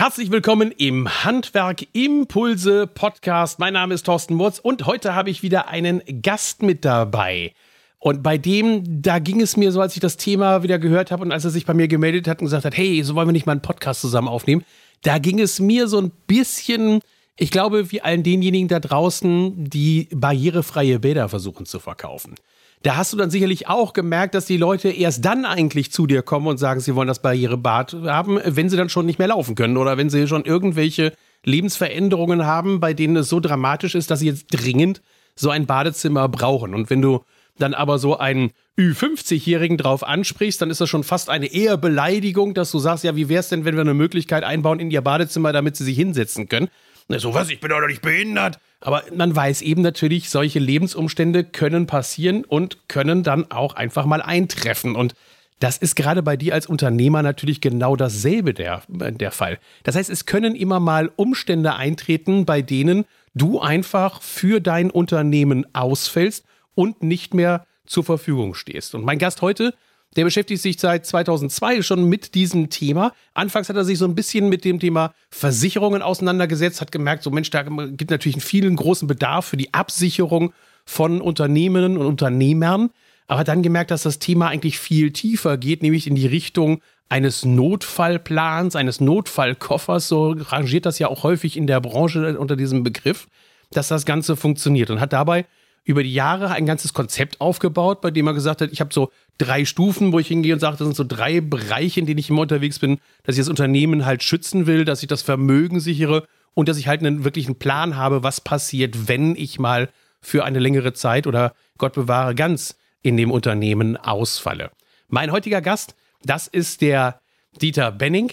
Herzlich willkommen im Handwerk Impulse Podcast. Mein Name ist Thorsten Murz und heute habe ich wieder einen Gast mit dabei. Und bei dem, da ging es mir so, als ich das Thema wieder gehört habe und als er sich bei mir gemeldet hat und gesagt hat, hey, so wollen wir nicht mal einen Podcast zusammen aufnehmen, da ging es mir so ein bisschen, ich glaube, wie allen denjenigen da draußen, die barrierefreie Bäder versuchen zu verkaufen. Da hast du dann sicherlich auch gemerkt, dass die Leute erst dann eigentlich zu dir kommen und sagen, sie wollen das Barrierebad haben, wenn sie dann schon nicht mehr laufen können oder wenn sie schon irgendwelche Lebensveränderungen haben, bei denen es so dramatisch ist, dass sie jetzt dringend so ein Badezimmer brauchen. Und wenn du dann aber so einen Ü50-Jährigen drauf ansprichst, dann ist das schon fast eine eher Beleidigung, dass du sagst, ja, wie wäre es denn, wenn wir eine Möglichkeit einbauen in ihr Badezimmer, damit sie sich hinsetzen können? So, was, ich bin doch nicht behindert. Aber man weiß eben natürlich, solche Lebensumstände können passieren und können dann auch einfach mal eintreffen. Und das ist gerade bei dir als Unternehmer natürlich genau dasselbe der, der Fall. Das heißt, es können immer mal Umstände eintreten, bei denen du einfach für dein Unternehmen ausfällst und nicht mehr zur Verfügung stehst. Und mein Gast heute der beschäftigt sich seit 2002 schon mit diesem Thema. Anfangs hat er sich so ein bisschen mit dem Thema Versicherungen auseinandergesetzt, hat gemerkt, so Mensch, da gibt natürlich einen vielen großen Bedarf für die Absicherung von Unternehmen und Unternehmern. Aber hat dann gemerkt, dass das Thema eigentlich viel tiefer geht, nämlich in die Richtung eines Notfallplans, eines Notfallkoffers. So rangiert das ja auch häufig in der Branche unter diesem Begriff, dass das Ganze funktioniert und hat dabei über die Jahre ein ganzes Konzept aufgebaut, bei dem er gesagt hat, ich habe so drei Stufen, wo ich hingehe und sage, das sind so drei Bereiche, in denen ich immer unterwegs bin, dass ich das Unternehmen halt schützen will, dass ich das Vermögen sichere und dass ich halt einen wirklichen Plan habe, was passiert, wenn ich mal für eine längere Zeit oder Gott bewahre ganz in dem Unternehmen ausfalle. Mein heutiger Gast, das ist der Dieter Benning.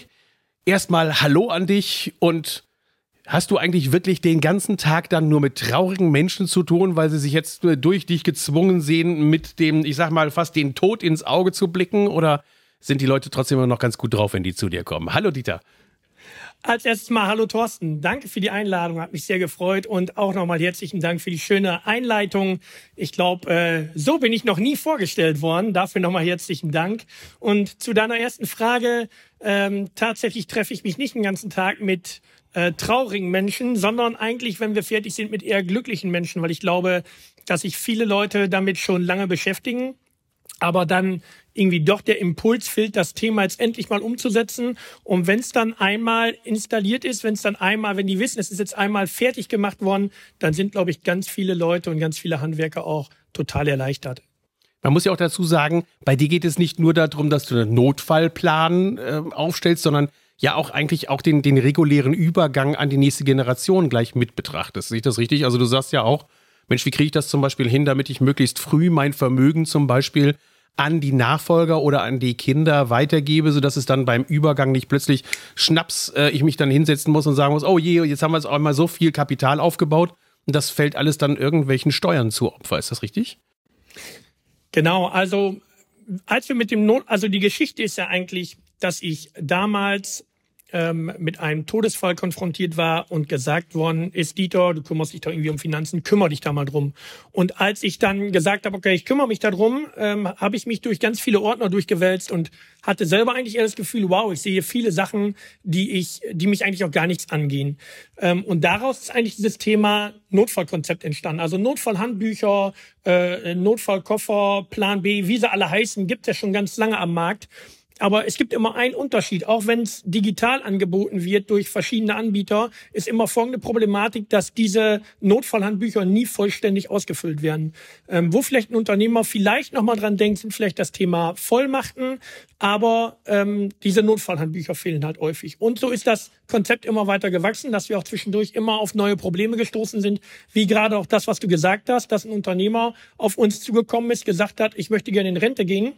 Erstmal Hallo an dich und Hast du eigentlich wirklich den ganzen Tag dann nur mit traurigen Menschen zu tun, weil sie sich jetzt durch dich gezwungen sehen, mit dem, ich sag mal, fast den Tod ins Auge zu blicken? Oder sind die Leute trotzdem immer noch ganz gut drauf, wenn die zu dir kommen? Hallo Dieter. Als erstes mal hallo Thorsten. Danke für die Einladung, hat mich sehr gefreut und auch nochmal herzlichen Dank für die schöne Einleitung. Ich glaube, äh, so bin ich noch nie vorgestellt worden. Dafür nochmal herzlichen Dank. Und zu deiner ersten Frage, ähm, tatsächlich treffe ich mich nicht den ganzen Tag mit äh, traurigen Menschen, sondern eigentlich, wenn wir fertig sind, mit eher glücklichen Menschen, weil ich glaube, dass sich viele Leute damit schon lange beschäftigen, aber dann irgendwie doch der Impuls fehlt, das Thema jetzt endlich mal umzusetzen. Und wenn es dann einmal installiert ist, wenn es dann einmal, wenn die wissen, es ist jetzt einmal fertig gemacht worden, dann sind, glaube ich, ganz viele Leute und ganz viele Handwerker auch total erleichtert. Man muss ja auch dazu sagen, bei dir geht es nicht nur darum, dass du einen Notfallplan äh, aufstellst, sondern ja auch eigentlich auch den, den regulären Übergang an die nächste Generation gleich mit betrachtest. Sehe ich das richtig? Also du sagst ja auch, Mensch, wie kriege ich das zum Beispiel hin, damit ich möglichst früh mein Vermögen zum Beispiel an die Nachfolger oder an die Kinder weitergebe, sodass es dann beim Übergang nicht plötzlich schnaps, äh, ich mich dann hinsetzen muss und sagen muss, oh je, jetzt haben wir jetzt auch mal so viel Kapital aufgebaut und das fällt alles dann irgendwelchen Steuern zu Opfer. Ist das richtig? Genau, also als wir mit dem Not, also die Geschichte ist ja eigentlich, dass ich damals ähm, mit einem Todesfall konfrontiert war und gesagt worden ist, Dieter, du kümmerst dich doch irgendwie um Finanzen, kümmere dich da mal drum. Und als ich dann gesagt habe, okay, ich kümmere mich darum, ähm, habe ich mich durch ganz viele Ordner durchgewälzt und hatte selber eigentlich eher das Gefühl, wow, ich sehe viele Sachen, die ich, die mich eigentlich auch gar nichts angehen. Ähm, und daraus ist eigentlich dieses Thema Notfallkonzept entstanden. Also Notfallhandbücher, äh, Notfallkoffer, Plan B, wie sie alle heißen, gibt es ja schon ganz lange am Markt. Aber es gibt immer einen Unterschied. Auch wenn es digital angeboten wird durch verschiedene Anbieter, ist immer folgende Problematik, dass diese Notfallhandbücher nie vollständig ausgefüllt werden. Ähm, wo vielleicht ein Unternehmer vielleicht nochmal dran denkt, sind vielleicht das Thema Vollmachten, aber ähm, diese Notfallhandbücher fehlen halt häufig. Und so ist das Konzept immer weiter gewachsen, dass wir auch zwischendurch immer auf neue Probleme gestoßen sind, wie gerade auch das, was du gesagt hast, dass ein Unternehmer auf uns zugekommen ist, gesagt hat, ich möchte gerne in Rente gehen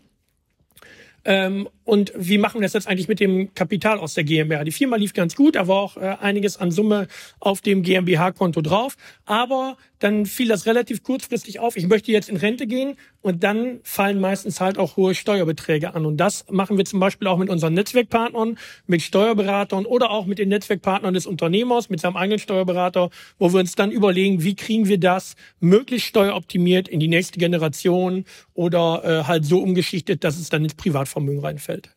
ähm, und wie machen wir das jetzt eigentlich mit dem Kapital aus der GmbH? Die Firma lief ganz gut, da war auch äh, einiges an Summe auf dem GmbH-Konto drauf. Aber dann fiel das relativ kurzfristig auf. Ich möchte jetzt in Rente gehen und dann fallen meistens halt auch hohe Steuerbeträge an. Und das machen wir zum Beispiel auch mit unseren Netzwerkpartnern, mit Steuerberatern oder auch mit den Netzwerkpartnern des Unternehmers, mit seinem eigenen Steuerberater, wo wir uns dann überlegen, wie kriegen wir das möglichst steueroptimiert in die nächste Generation oder äh, halt so umgeschichtet, dass es dann ins Privatvermögen reinfällt.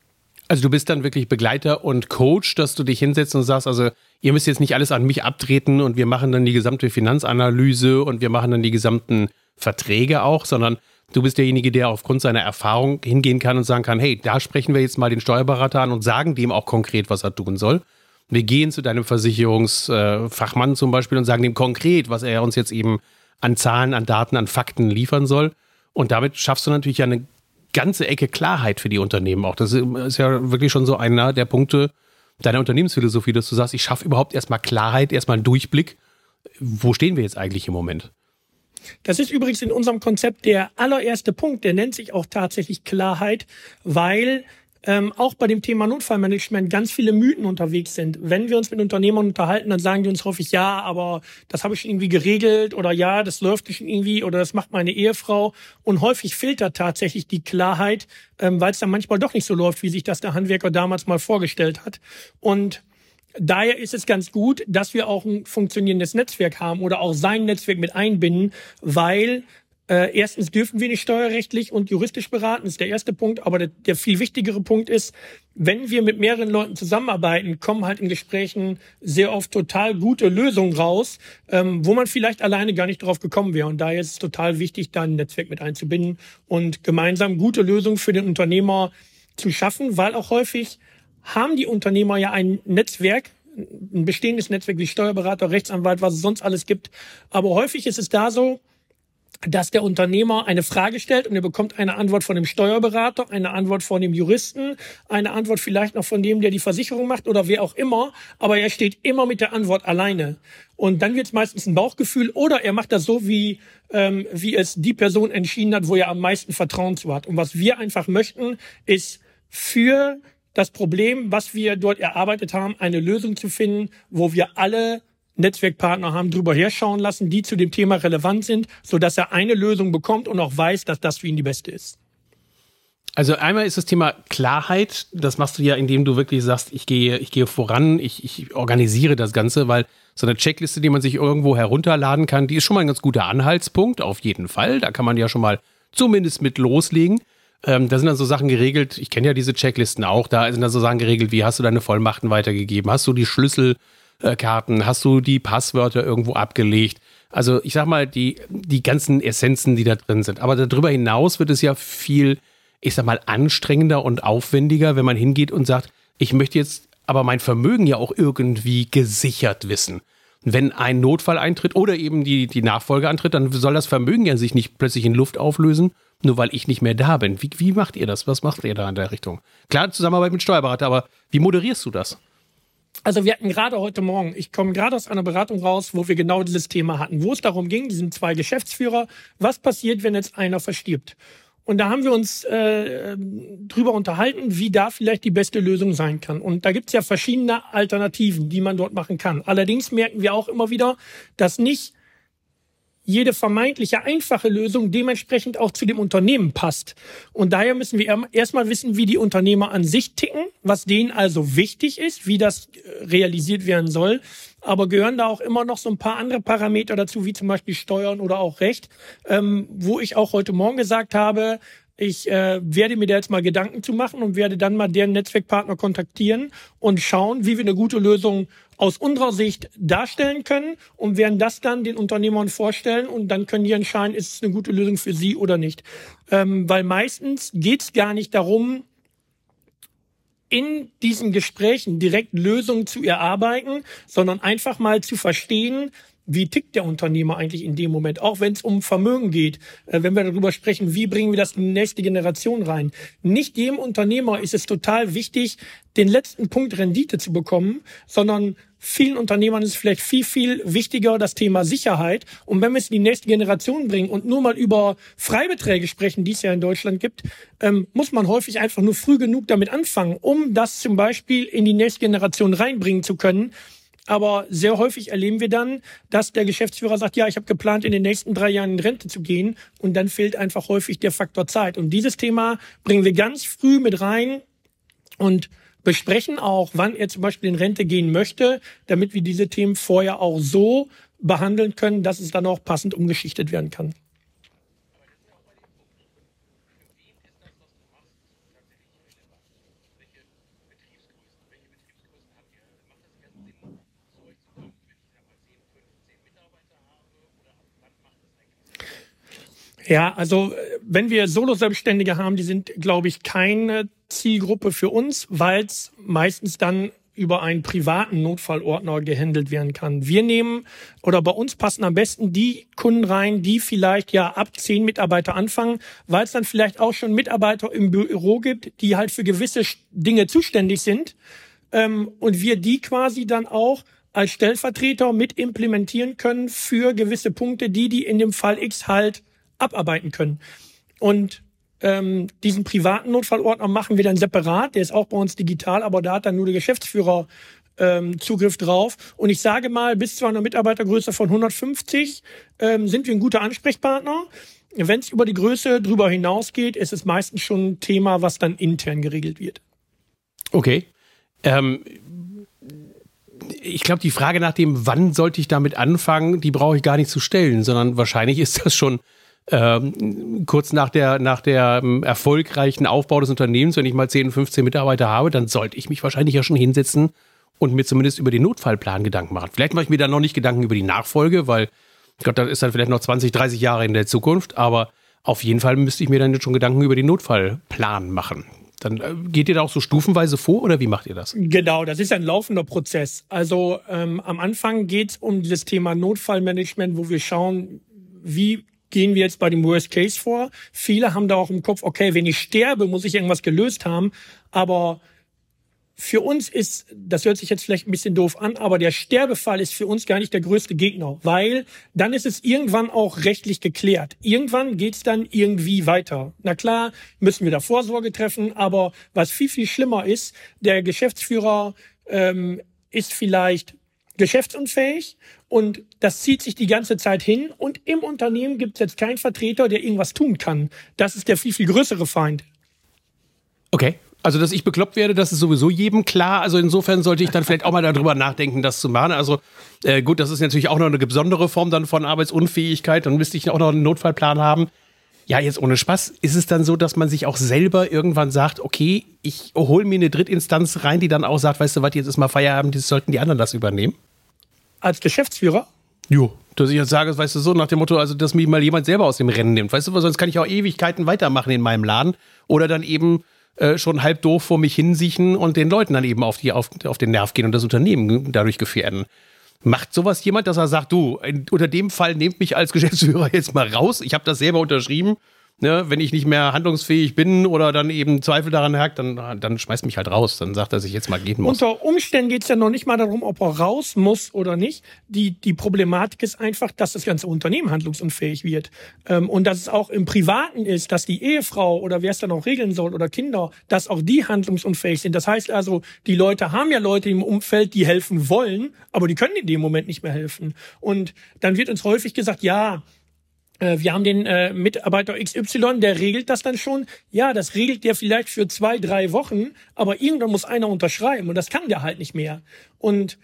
Also du bist dann wirklich Begleiter und Coach, dass du dich hinsetzt und sagst, also ihr müsst jetzt nicht alles an mich abtreten und wir machen dann die gesamte Finanzanalyse und wir machen dann die gesamten Verträge auch, sondern du bist derjenige, der aufgrund seiner Erfahrung hingehen kann und sagen kann, hey, da sprechen wir jetzt mal den Steuerberater an und sagen dem auch konkret, was er tun soll. Wir gehen zu deinem Versicherungsfachmann zum Beispiel und sagen dem konkret, was er uns jetzt eben an Zahlen, an Daten, an Fakten liefern soll. Und damit schaffst du natürlich eine ganze Ecke Klarheit für die Unternehmen auch. Das ist ja wirklich schon so einer der Punkte deiner Unternehmensphilosophie, dass du sagst, ich schaffe überhaupt erstmal Klarheit, erstmal einen Durchblick. Wo stehen wir jetzt eigentlich im Moment? Das ist übrigens in unserem Konzept der allererste Punkt, der nennt sich auch tatsächlich Klarheit, weil ähm, auch bei dem Thema Notfallmanagement ganz viele Mythen unterwegs sind. Wenn wir uns mit Unternehmern unterhalten, dann sagen die uns häufig, ja, aber das habe ich irgendwie geregelt oder ja, das läuft schon irgendwie oder das macht meine Ehefrau. Und häufig da tatsächlich die Klarheit, ähm, weil es dann manchmal doch nicht so läuft, wie sich das der Handwerker damals mal vorgestellt hat. Und Daher ist es ganz gut, dass wir auch ein funktionierendes Netzwerk haben oder auch sein Netzwerk mit einbinden, weil äh, erstens dürfen wir nicht steuerrechtlich und juristisch beraten, ist der erste Punkt. Aber der, der, viel wichtigere Punkt ist, wenn wir mit mehreren Leuten zusammenarbeiten, kommen halt in Gesprächen sehr oft total gute Lösungen raus, ähm, wo man vielleicht alleine gar nicht drauf gekommen wäre. Und daher ist es total wichtig, da ein Netzwerk mit einzubinden und gemeinsam gute Lösungen für den Unternehmer zu schaffen, weil auch häufig haben die Unternehmer ja ein Netzwerk, ein bestehendes Netzwerk wie Steuerberater, Rechtsanwalt, was es sonst alles gibt. Aber häufig ist es da so, dass der Unternehmer eine Frage stellt und er bekommt eine Antwort von dem Steuerberater, eine Antwort von dem Juristen, eine Antwort vielleicht noch von dem, der die Versicherung macht oder wer auch immer, aber er steht immer mit der Antwort alleine. Und dann wird es meistens ein Bauchgefühl oder er macht das so, wie, ähm, wie es die Person entschieden hat, wo er am meisten Vertrauen zu hat. Und was wir einfach möchten, ist für das Problem, was wir dort erarbeitet haben, eine Lösung zu finden, wo wir alle Netzwerkpartner haben drüber herschauen lassen, die zu dem Thema relevant sind, so dass er eine Lösung bekommt und auch weiß, dass das für ihn die beste ist. Also einmal ist das Thema Klarheit. Das machst du ja, indem du wirklich sagst, ich gehe, ich gehe voran, ich, ich organisiere das Ganze, weil so eine Checkliste, die man sich irgendwo herunterladen kann, die ist schon mal ein ganz guter Anhaltspunkt, auf jeden Fall. Da kann man ja schon mal zumindest mit loslegen. Ähm, da sind dann so Sachen geregelt, ich kenne ja diese Checklisten auch, da sind dann so Sachen geregelt, wie hast du deine Vollmachten weitergegeben, hast du die Schlüssel Karten? Hast du die Passwörter irgendwo abgelegt? Also ich sag mal, die, die ganzen Essenzen, die da drin sind. Aber darüber hinaus wird es ja viel, ich sag mal, anstrengender und aufwendiger, wenn man hingeht und sagt, ich möchte jetzt aber mein Vermögen ja auch irgendwie gesichert wissen. Wenn ein Notfall eintritt oder eben die, die Nachfolge antritt, dann soll das Vermögen ja sich nicht plötzlich in Luft auflösen, nur weil ich nicht mehr da bin. Wie, wie macht ihr das? Was macht ihr da in der Richtung? Klar, Zusammenarbeit mit Steuerberater, aber wie moderierst du das? Also wir hatten gerade heute Morgen, ich komme gerade aus einer Beratung raus, wo wir genau dieses Thema hatten, wo es darum ging, diesen zwei Geschäftsführer, was passiert, wenn jetzt einer verstirbt? Und da haben wir uns äh, drüber unterhalten, wie da vielleicht die beste Lösung sein kann. Und da gibt es ja verschiedene Alternativen, die man dort machen kann. Allerdings merken wir auch immer wieder, dass nicht jede vermeintliche einfache Lösung dementsprechend auch zu dem Unternehmen passt. Und daher müssen wir erstmal wissen, wie die Unternehmer an sich ticken, was denen also wichtig ist, wie das äh, realisiert werden soll. Aber gehören da auch immer noch so ein paar andere Parameter dazu, wie zum Beispiel Steuern oder auch Recht, ähm, wo ich auch heute Morgen gesagt habe, ich äh, werde mir da jetzt mal Gedanken zu machen und werde dann mal deren Netzwerkpartner kontaktieren und schauen, wie wir eine gute Lösung aus unserer Sicht darstellen können und werden das dann den Unternehmern vorstellen und dann können die entscheiden, ist es eine gute Lösung für sie oder nicht. Ähm, weil meistens geht es gar nicht darum, in diesen Gesprächen direkt Lösungen zu erarbeiten, sondern einfach mal zu verstehen, wie tickt der Unternehmer eigentlich in dem Moment, auch wenn es um Vermögen geht, äh, wenn wir darüber sprechen, wie bringen wir das in die nächste Generation rein. Nicht jedem Unternehmer ist es total wichtig, den letzten Punkt Rendite zu bekommen, sondern vielen Unternehmern ist vielleicht viel, viel wichtiger das Thema Sicherheit. Und wenn wir es in die nächste Generation bringen und nur mal über Freibeträge sprechen, die es ja in Deutschland gibt, ähm, muss man häufig einfach nur früh genug damit anfangen, um das zum Beispiel in die nächste Generation reinbringen zu können aber sehr häufig erleben wir dann, dass der Geschäftsführer sagt, ja, ich habe geplant, in den nächsten drei Jahren in Rente zu gehen. Und dann fehlt einfach häufig der Faktor Zeit. Und dieses Thema bringen wir ganz früh mit rein und besprechen auch, wann er zum Beispiel in Rente gehen möchte, damit wir diese Themen vorher auch so behandeln können, dass es dann auch passend umgeschichtet werden kann. Ja, also wenn wir Solo-Selbstständige haben, die sind, glaube ich, keine Zielgruppe für uns, weil es meistens dann über einen privaten Notfallordner gehandelt werden kann. Wir nehmen oder bei uns passen am besten die Kunden rein, die vielleicht ja ab zehn Mitarbeiter anfangen, weil es dann vielleicht auch schon Mitarbeiter im Büro gibt, die halt für gewisse Dinge zuständig sind ähm, und wir die quasi dann auch als Stellvertreter mit implementieren können für gewisse Punkte, die die in dem Fall X halt abarbeiten können. Und ähm, diesen privaten Notfallordner machen wir dann separat. Der ist auch bei uns digital, aber da hat dann nur der Geschäftsführer ähm, Zugriff drauf. Und ich sage mal, bis zu einer Mitarbeitergröße von 150 ähm, sind wir ein guter Ansprechpartner. Wenn es über die Größe drüber hinausgeht, ist es meistens schon ein Thema, was dann intern geregelt wird. Okay. Ähm, ich glaube, die Frage nach dem, wann sollte ich damit anfangen, die brauche ich gar nicht zu stellen, sondern wahrscheinlich ist das schon ähm, kurz nach der, nach der ähm, erfolgreichen Aufbau des Unternehmens, wenn ich mal 10, 15 Mitarbeiter habe, dann sollte ich mich wahrscheinlich ja schon hinsetzen und mir zumindest über den Notfallplan Gedanken machen. Vielleicht mache ich mir dann noch nicht Gedanken über die Nachfolge, weil glaube, das ist dann vielleicht noch 20, 30 Jahre in der Zukunft, aber auf jeden Fall müsste ich mir dann schon Gedanken über den Notfallplan machen. Dann äh, geht ihr da auch so stufenweise vor oder wie macht ihr das? Genau, das ist ein laufender Prozess. Also ähm, am Anfang geht es um das Thema Notfallmanagement, wo wir schauen, wie gehen wir jetzt bei dem Worst Case vor. Viele haben da auch im Kopf, okay, wenn ich sterbe, muss ich irgendwas gelöst haben. Aber für uns ist, das hört sich jetzt vielleicht ein bisschen doof an, aber der Sterbefall ist für uns gar nicht der größte Gegner, weil dann ist es irgendwann auch rechtlich geklärt. Irgendwann geht's dann irgendwie weiter. Na klar, müssen wir da Vorsorge treffen, aber was viel, viel schlimmer ist, der Geschäftsführer ähm, ist vielleicht geschäftsunfähig und das zieht sich die ganze Zeit hin und im Unternehmen gibt es jetzt keinen Vertreter, der irgendwas tun kann. Das ist der viel, viel größere Feind. Okay. Also, dass ich bekloppt werde, das ist sowieso jedem klar. Also insofern sollte ich dann vielleicht auch mal darüber nachdenken, das zu machen. Also äh, gut, das ist natürlich auch noch eine besondere Form dann von Arbeitsunfähigkeit. Dann müsste ich auch noch einen Notfallplan haben. Ja, jetzt ohne Spaß. Ist es dann so, dass man sich auch selber irgendwann sagt, okay, ich hole mir eine Drittinstanz rein, die dann auch sagt, weißt du was, jetzt ist mal Feierabend, jetzt sollten die anderen das übernehmen? Als Geschäftsführer? Jo, dass ich jetzt sage, weißt du, so nach dem Motto, also dass mich mal jemand selber aus dem Rennen nimmt. Weißt du, weil sonst kann ich auch Ewigkeiten weitermachen in meinem Laden. Oder dann eben äh, schon halb doof vor mich hinsiechen und den Leuten dann eben auf, die, auf, auf den Nerv gehen und das Unternehmen dadurch gefährden. Macht sowas jemand, dass er sagt, du, unter dem Fall nehmt mich als Geschäftsführer jetzt mal raus. Ich habe das selber unterschrieben ne, wenn ich nicht mehr handlungsfähig bin oder dann eben Zweifel daran hakt, dann, dann schmeißt mich halt raus. Dann sagt er sich jetzt mal gehen muss. Unter Umständen geht es ja noch nicht mal darum, ob er raus muss oder nicht. Die, die Problematik ist einfach, dass das ganze Unternehmen handlungsunfähig wird. Ähm, und dass es auch im Privaten ist, dass die Ehefrau oder wer es dann auch regeln soll oder Kinder, dass auch die handlungsunfähig sind. Das heißt also, die Leute haben ja Leute im Umfeld, die helfen wollen, aber die können in dem Moment nicht mehr helfen. Und dann wird uns häufig gesagt, ja, wir haben den äh, Mitarbeiter XY, der regelt das dann schon. Ja, das regelt der vielleicht für zwei, drei Wochen, aber irgendwann muss einer unterschreiben und das kann der halt nicht mehr. Und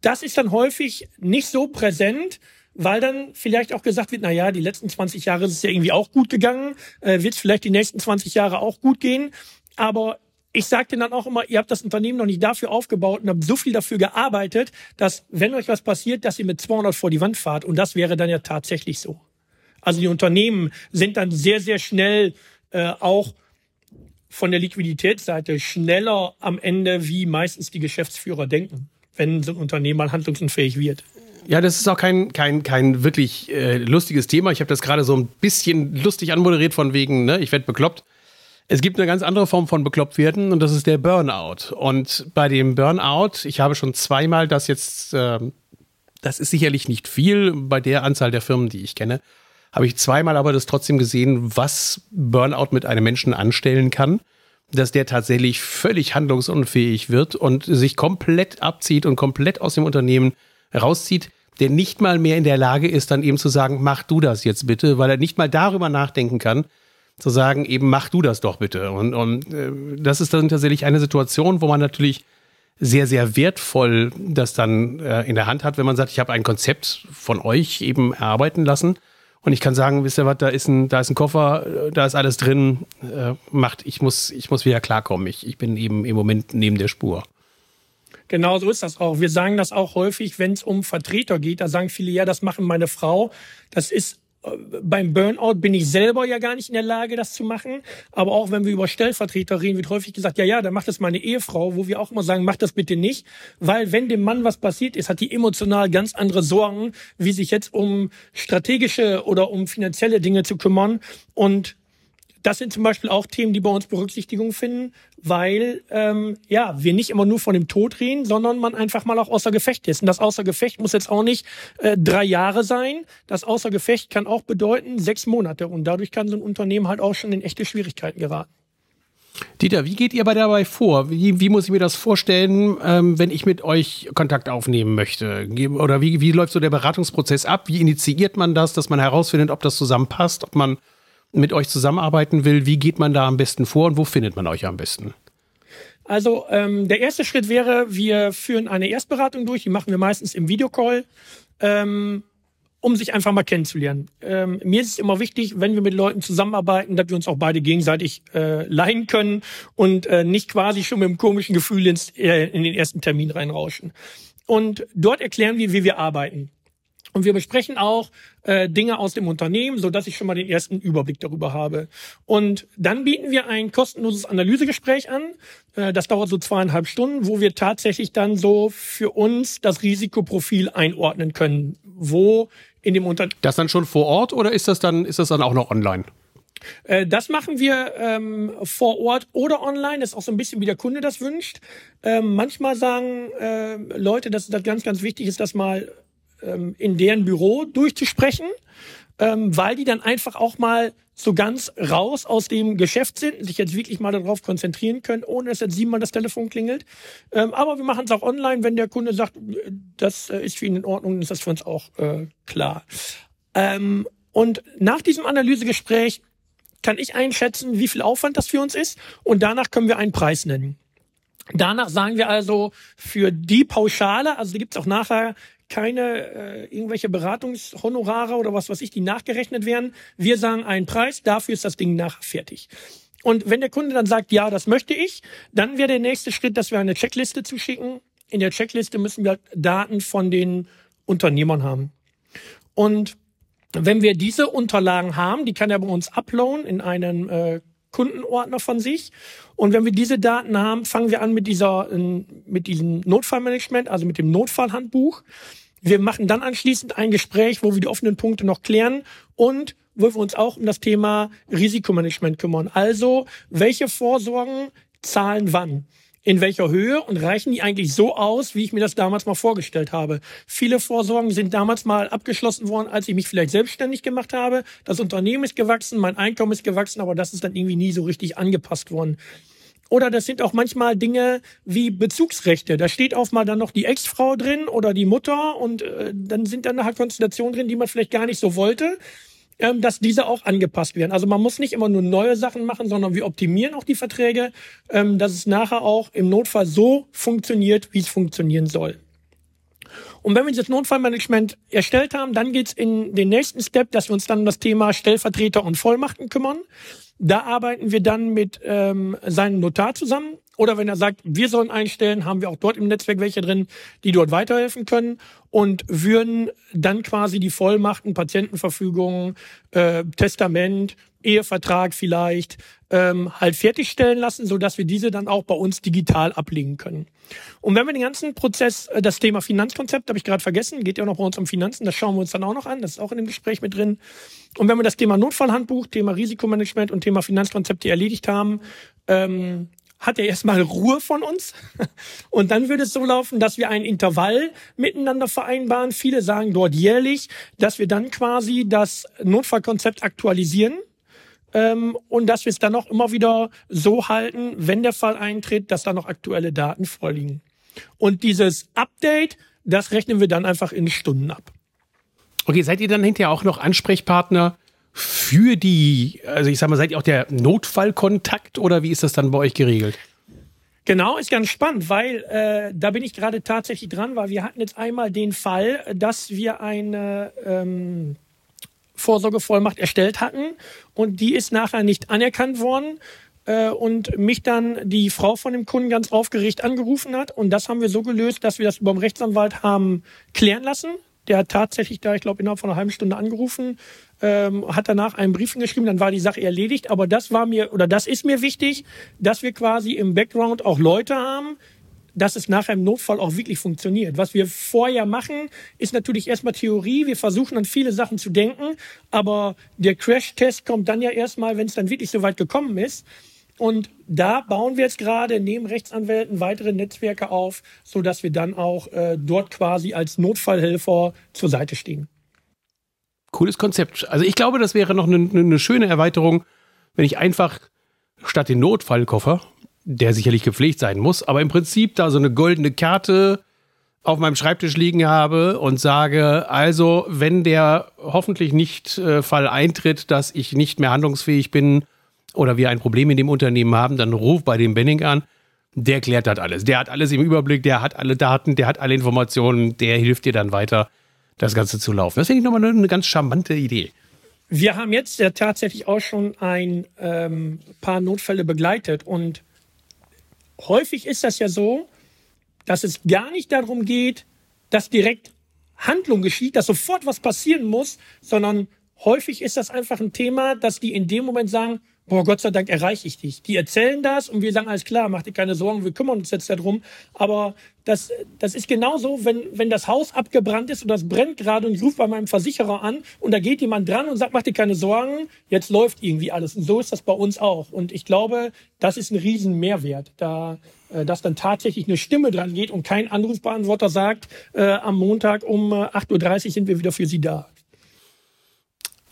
das ist dann häufig nicht so präsent, weil dann vielleicht auch gesagt wird, na ja, die letzten 20 Jahre ist es ja irgendwie auch gut gegangen, äh, wird es vielleicht die nächsten 20 Jahre auch gut gehen, aber ich sage denen dann auch immer, ihr habt das Unternehmen noch nicht dafür aufgebaut und habt so viel dafür gearbeitet, dass wenn euch was passiert, dass ihr mit 200 vor die Wand fahrt. Und das wäre dann ja tatsächlich so. Also die Unternehmen sind dann sehr, sehr schnell äh, auch von der Liquiditätsseite schneller am Ende, wie meistens die Geschäftsführer denken, wenn so ein Unternehmen mal handlungsunfähig wird. Ja, das ist auch kein, kein, kein wirklich äh, lustiges Thema. Ich habe das gerade so ein bisschen lustig anmoderiert von wegen, ne, ich werde bekloppt. Es gibt eine ganz andere Form von bekloppt werden und das ist der Burnout. Und bei dem Burnout, ich habe schon zweimal das jetzt, äh, das ist sicherlich nicht viel bei der Anzahl der Firmen, die ich kenne, habe ich zweimal aber das trotzdem gesehen, was Burnout mit einem Menschen anstellen kann, dass der tatsächlich völlig handlungsunfähig wird und sich komplett abzieht und komplett aus dem Unternehmen rauszieht, der nicht mal mehr in der Lage ist, dann eben zu sagen, mach du das jetzt bitte, weil er nicht mal darüber nachdenken kann, zu sagen, eben mach du das doch bitte. Und, und äh, das ist dann tatsächlich eine Situation, wo man natürlich sehr, sehr wertvoll das dann äh, in der Hand hat, wenn man sagt, ich habe ein Konzept von euch eben erarbeiten lassen und ich kann sagen, wisst ihr was, da ist ein, da ist ein Koffer, da ist alles drin, äh, macht, ich muss, ich muss wieder klarkommen. Ich, ich bin eben im Moment neben der Spur. Genau so ist das auch. Wir sagen das auch häufig, wenn es um Vertreter geht. Da sagen viele, ja, das machen meine Frau. Das ist beim Burnout bin ich selber ja gar nicht in der Lage, das zu machen. Aber auch wenn wir über Stellvertreter reden, wird häufig gesagt, ja, ja, dann macht das meine Ehefrau, wo wir auch immer sagen, mach das bitte nicht. Weil wenn dem Mann was passiert ist, hat die emotional ganz andere Sorgen, wie sich jetzt um strategische oder um finanzielle Dinge zu kümmern. Und das sind zum Beispiel auch Themen, die bei uns Berücksichtigung finden, weil ähm, ja wir nicht immer nur von dem Tod reden, sondern man einfach mal auch außer Gefecht ist. Und das außer Gefecht muss jetzt auch nicht äh, drei Jahre sein. Das außer Gefecht kann auch bedeuten sechs Monate. Und dadurch kann so ein Unternehmen halt auch schon in echte Schwierigkeiten geraten. Dieter, wie geht ihr bei dabei vor? Wie, wie muss ich mir das vorstellen, ähm, wenn ich mit euch Kontakt aufnehmen möchte? Oder wie, wie läuft so der Beratungsprozess ab? Wie initiiert man das, dass man herausfindet, ob das zusammenpasst, ob man mit euch zusammenarbeiten will, wie geht man da am besten vor und wo findet man euch am besten? Also ähm, der erste Schritt wäre, wir führen eine Erstberatung durch, die machen wir meistens im Videocall, ähm, um sich einfach mal kennenzulernen. Ähm, mir ist es immer wichtig, wenn wir mit Leuten zusammenarbeiten, dass wir uns auch beide gegenseitig äh, leihen können und äh, nicht quasi schon mit einem komischen Gefühl ins, äh, in den ersten Termin reinrauschen. Und dort erklären wir, wie wir arbeiten. Und wir besprechen auch äh, Dinge aus dem Unternehmen, so dass ich schon mal den ersten Überblick darüber habe. Und dann bieten wir ein kostenloses Analysegespräch an. Äh, das dauert so zweieinhalb Stunden, wo wir tatsächlich dann so für uns das Risikoprofil einordnen können, wo in dem Unternehmen. Das dann schon vor Ort oder ist das dann ist das dann auch noch online? Äh, das machen wir ähm, vor Ort oder online. Das ist auch so ein bisschen, wie der Kunde das wünscht. Ähm, manchmal sagen äh, Leute, dass das ganz, ganz wichtig ist, dass mal ähm, in deren Büro durchzusprechen, ähm, weil die dann einfach auch mal so ganz raus aus dem Geschäft sind, sich jetzt wirklich mal darauf konzentrieren können, ohne dass jetzt siebenmal das Telefon klingelt. Ähm, aber wir machen es auch online, wenn der Kunde sagt, das äh, ist für ihn in Ordnung, ist das für uns auch äh, klar. Ähm, und nach diesem Analysegespräch kann ich einschätzen, wie viel Aufwand das für uns ist und danach können wir einen Preis nennen. Danach sagen wir also für die Pauschale, also da gibt es auch nachher keine äh, irgendwelche Beratungshonorare oder was weiß ich, die nachgerechnet werden. Wir sagen einen Preis, dafür ist das Ding nachher fertig. Und wenn der Kunde dann sagt, ja, das möchte ich, dann wäre der nächste Schritt, dass wir eine Checkliste zuschicken. In der Checkliste müssen wir Daten von den Unternehmern haben. Und wenn wir diese Unterlagen haben, die kann er bei uns uploaden in einen äh, Kundenordner von sich. Und wenn wir diese Daten haben, fangen wir an mit dieser, mit diesem Notfallmanagement, also mit dem Notfallhandbuch. Wir machen dann anschließend ein Gespräch, wo wir die offenen Punkte noch klären und wo wir uns auch um das Thema Risikomanagement kümmern. Also, welche Vorsorgen zahlen wann? in welcher Höhe und reichen die eigentlich so aus, wie ich mir das damals mal vorgestellt habe. Viele Vorsorgen sind damals mal abgeschlossen worden, als ich mich vielleicht selbstständig gemacht habe. Das Unternehmen ist gewachsen, mein Einkommen ist gewachsen, aber das ist dann irgendwie nie so richtig angepasst worden. Oder das sind auch manchmal Dinge wie Bezugsrechte. Da steht auch mal dann noch die Ex-Frau drin oder die Mutter und äh, dann sind dann halt Konstellationen drin, die man vielleicht gar nicht so wollte, ähm, dass diese auch angepasst werden. Also man muss nicht immer nur neue Sachen machen, sondern wir optimieren auch die Verträge, ähm, dass es nachher auch im Notfall so funktioniert, wie es funktionieren soll. Und wenn wir dieses Notfallmanagement erstellt haben, dann geht's in den nächsten Step, dass wir uns dann um das Thema Stellvertreter und Vollmachten kümmern. Da arbeiten wir dann mit ähm, seinem Notar zusammen. Oder wenn er sagt, wir sollen einstellen, haben wir auch dort im Netzwerk welche drin, die dort weiterhelfen können und würden dann quasi die Vollmachten, Patientenverfügung, äh, Testament, Ehevertrag vielleicht ähm, halt fertigstellen lassen, so dass wir diese dann auch bei uns digital ablegen können. Und wenn wir den ganzen Prozess, äh, das Thema Finanzkonzept, habe ich gerade vergessen, geht ja noch bei uns um Finanzen, das schauen wir uns dann auch noch an, das ist auch in dem Gespräch mit drin. Und wenn wir das Thema Notfallhandbuch, Thema Risikomanagement und Thema Finanzkonzepte erledigt haben, ähm, hat er erstmal Ruhe von uns. Und dann würde es so laufen, dass wir ein Intervall miteinander vereinbaren. Viele sagen dort jährlich, dass wir dann quasi das Notfallkonzept aktualisieren ähm, und dass wir es dann auch immer wieder so halten, wenn der Fall eintritt, dass da noch aktuelle Daten vorliegen. Und dieses Update, das rechnen wir dann einfach in Stunden ab. Okay, seid ihr dann hinterher auch noch Ansprechpartner für die, also ich sag mal, seid ihr auch der Notfallkontakt oder wie ist das dann bei euch geregelt? Genau, ist ganz spannend, weil äh, da bin ich gerade tatsächlich dran, weil wir hatten jetzt einmal den Fall, dass wir eine ähm, Vorsorgevollmacht erstellt hatten und die ist nachher nicht anerkannt worden äh, und mich dann die Frau von dem Kunden ganz aufgeregt angerufen hat und das haben wir so gelöst, dass wir das den Rechtsanwalt haben klären lassen. Der hat tatsächlich da, ich glaube, innerhalb von einer halben Stunde angerufen ähm, hat danach einen Brief geschrieben, dann war die Sache erledigt. Aber das war mir oder das ist mir wichtig, dass wir quasi im Background auch Leute haben, dass es nachher im Notfall auch wirklich funktioniert. Was wir vorher machen, ist natürlich erstmal Theorie. Wir versuchen an viele Sachen zu denken, aber der Crash-Test kommt dann ja erstmal, wenn es dann wirklich so weit gekommen ist. Und da bauen wir jetzt gerade neben Rechtsanwälten weitere Netzwerke auf, so dass wir dann auch äh, dort quasi als Notfallhelfer zur Seite stehen. Cooles Konzept. Also ich glaube, das wäre noch eine, eine schöne Erweiterung, wenn ich einfach statt den Notfallkoffer, der sicherlich gepflegt sein muss, aber im Prinzip da so eine goldene Karte auf meinem Schreibtisch liegen habe und sage, also wenn der hoffentlich nicht äh, Fall eintritt, dass ich nicht mehr handlungsfähig bin oder wir ein Problem in dem Unternehmen haben, dann ruf bei dem Benning an. Der klärt das alles. Der hat alles im Überblick, der hat alle Daten, der hat alle Informationen, der hilft dir dann weiter das Ganze zu laufen. Das finde ich nochmal eine, ganz charmante Idee. Wir haben jetzt ja tatsächlich auch schon ein ähm, paar Notfälle begleitet und häufig ist das ja so, dass es gar nicht darum geht, dass direkt Handlung geschieht, dass sofort was passieren muss, sondern häufig ist das einfach ein Thema, dass die in dem Moment sagen, boah, Gott sei Dank erreiche ich dich. Die erzählen das und wir sagen, alles klar, mach dir keine Sorgen, wir kümmern uns jetzt darum. Aber das, das ist genauso, wenn, wenn das Haus abgebrannt ist und das brennt gerade und ich rufe bei meinem Versicherer an und da geht jemand dran und sagt, mach dir keine Sorgen, jetzt läuft irgendwie alles. Und so ist das bei uns auch. Und ich glaube, das ist ein riesen Mehrwert, da, äh, dass dann tatsächlich eine Stimme dran geht und kein Anrufbeantworter sagt, äh, am Montag um 8.30 Uhr sind wir wieder für Sie da.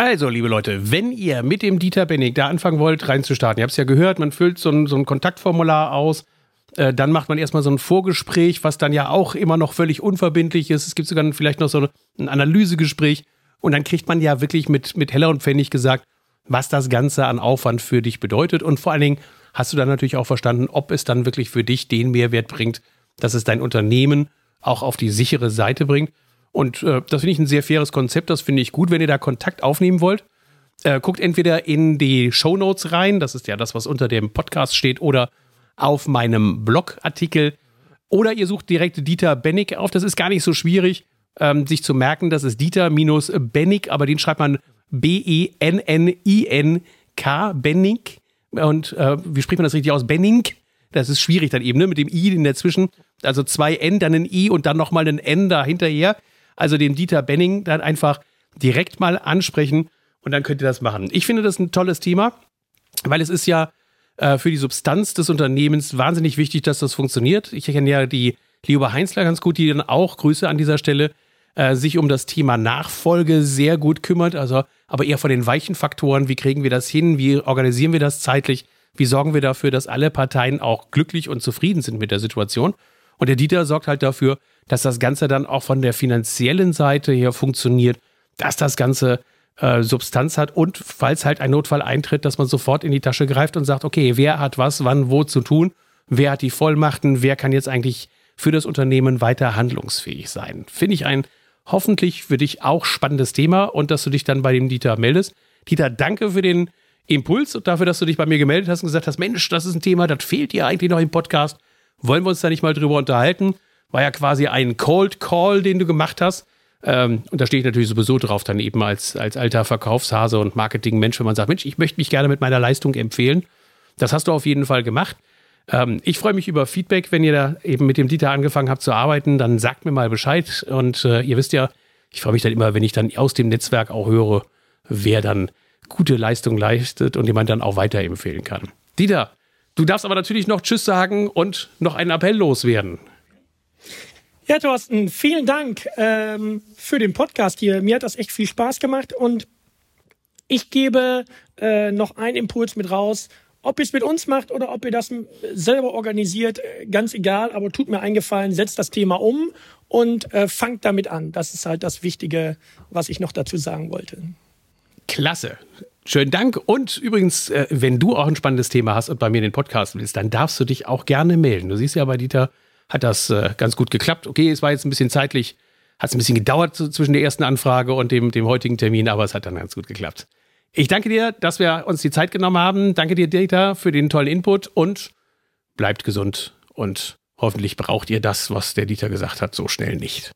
Also, liebe Leute, wenn ihr mit dem Dieter Bennig da anfangen wollt, reinzustarten, ihr habt es ja gehört, man füllt so ein, so ein Kontaktformular aus, äh, dann macht man erstmal so ein Vorgespräch, was dann ja auch immer noch völlig unverbindlich ist. Es gibt sogar vielleicht noch so ein Analysegespräch und dann kriegt man ja wirklich mit, mit Heller und Pfennig gesagt, was das Ganze an Aufwand für dich bedeutet und vor allen Dingen hast du dann natürlich auch verstanden, ob es dann wirklich für dich den Mehrwert bringt, dass es dein Unternehmen auch auf die sichere Seite bringt. Und äh, das finde ich ein sehr faires Konzept. Das finde ich gut, wenn ihr da Kontakt aufnehmen wollt. Äh, guckt entweder in die Show Notes rein, das ist ja das, was unter dem Podcast steht, oder auf meinem Blogartikel. Oder ihr sucht direkt Dieter Bennig auf. Das ist gar nicht so schwierig, ähm, sich zu merken. Das ist Dieter minus Bennig, aber den schreibt man B-E-N-N-I-N-K, Bennig. Und äh, wie spricht man das richtig aus? Benning. Das ist schwierig dann eben, ne? Mit dem I in dazwischen. Also zwei N, dann ein I und dann nochmal ein N dahinterher. Also den Dieter Benning dann einfach direkt mal ansprechen und dann könnt ihr das machen. Ich finde das ein tolles Thema, weil es ist ja äh, für die Substanz des Unternehmens wahnsinnig wichtig, dass das funktioniert. Ich kenne ja die Liebe Heinzler ganz gut, die dann auch, Grüße an dieser Stelle, äh, sich um das Thema Nachfolge sehr gut kümmert. Also, aber eher von den weichen Faktoren. Wie kriegen wir das hin? Wie organisieren wir das zeitlich? Wie sorgen wir dafür, dass alle Parteien auch glücklich und zufrieden sind mit der Situation? Und der Dieter sorgt halt dafür, dass das Ganze dann auch von der finanziellen Seite her funktioniert, dass das Ganze äh, Substanz hat und falls halt ein Notfall eintritt, dass man sofort in die Tasche greift und sagt, okay, wer hat was, wann, wo zu tun, wer hat die Vollmachten, wer kann jetzt eigentlich für das Unternehmen weiter handlungsfähig sein. Finde ich ein hoffentlich für dich auch spannendes Thema und dass du dich dann bei dem Dieter meldest. Dieter, danke für den Impuls und dafür, dass du dich bei mir gemeldet hast und gesagt hast, Mensch, das ist ein Thema, das fehlt dir eigentlich noch im Podcast. Wollen wir uns da nicht mal drüber unterhalten? war ja quasi ein Cold Call, den du gemacht hast. Ähm, und da stehe ich natürlich sowieso drauf, dann eben als, als alter Verkaufshase und Marketingmensch, wenn man sagt, Mensch, ich möchte mich gerne mit meiner Leistung empfehlen. Das hast du auf jeden Fall gemacht. Ähm, ich freue mich über Feedback, wenn ihr da eben mit dem Dieter angefangen habt zu arbeiten, dann sagt mir mal Bescheid. Und äh, ihr wisst ja, ich freue mich dann immer, wenn ich dann aus dem Netzwerk auch höre, wer dann gute Leistung leistet und jemand dann auch weiterempfehlen kann. Dieter, du darfst aber natürlich noch Tschüss sagen und noch einen Appell loswerden. Ja, Thorsten, vielen Dank ähm, für den Podcast hier. Mir hat das echt viel Spaß gemacht und ich gebe äh, noch einen Impuls mit raus. Ob ihr es mit uns macht oder ob ihr das selber organisiert, äh, ganz egal, aber tut mir eingefallen, setzt das Thema um und äh, fangt damit an. Das ist halt das Wichtige, was ich noch dazu sagen wollte. Klasse. Schönen Dank. Und übrigens, äh, wenn du auch ein spannendes Thema hast und bei mir den Podcast willst, dann darfst du dich auch gerne melden. Du siehst ja bei Dieter, hat das äh, ganz gut geklappt. Okay, es war jetzt ein bisschen zeitlich, hat es ein bisschen gedauert zwischen der ersten Anfrage und dem, dem heutigen Termin, aber es hat dann ganz gut geklappt. Ich danke dir, dass wir uns die Zeit genommen haben. Danke dir, Data, für den tollen Input und bleibt gesund und hoffentlich braucht ihr das, was der Dieter gesagt hat, so schnell nicht.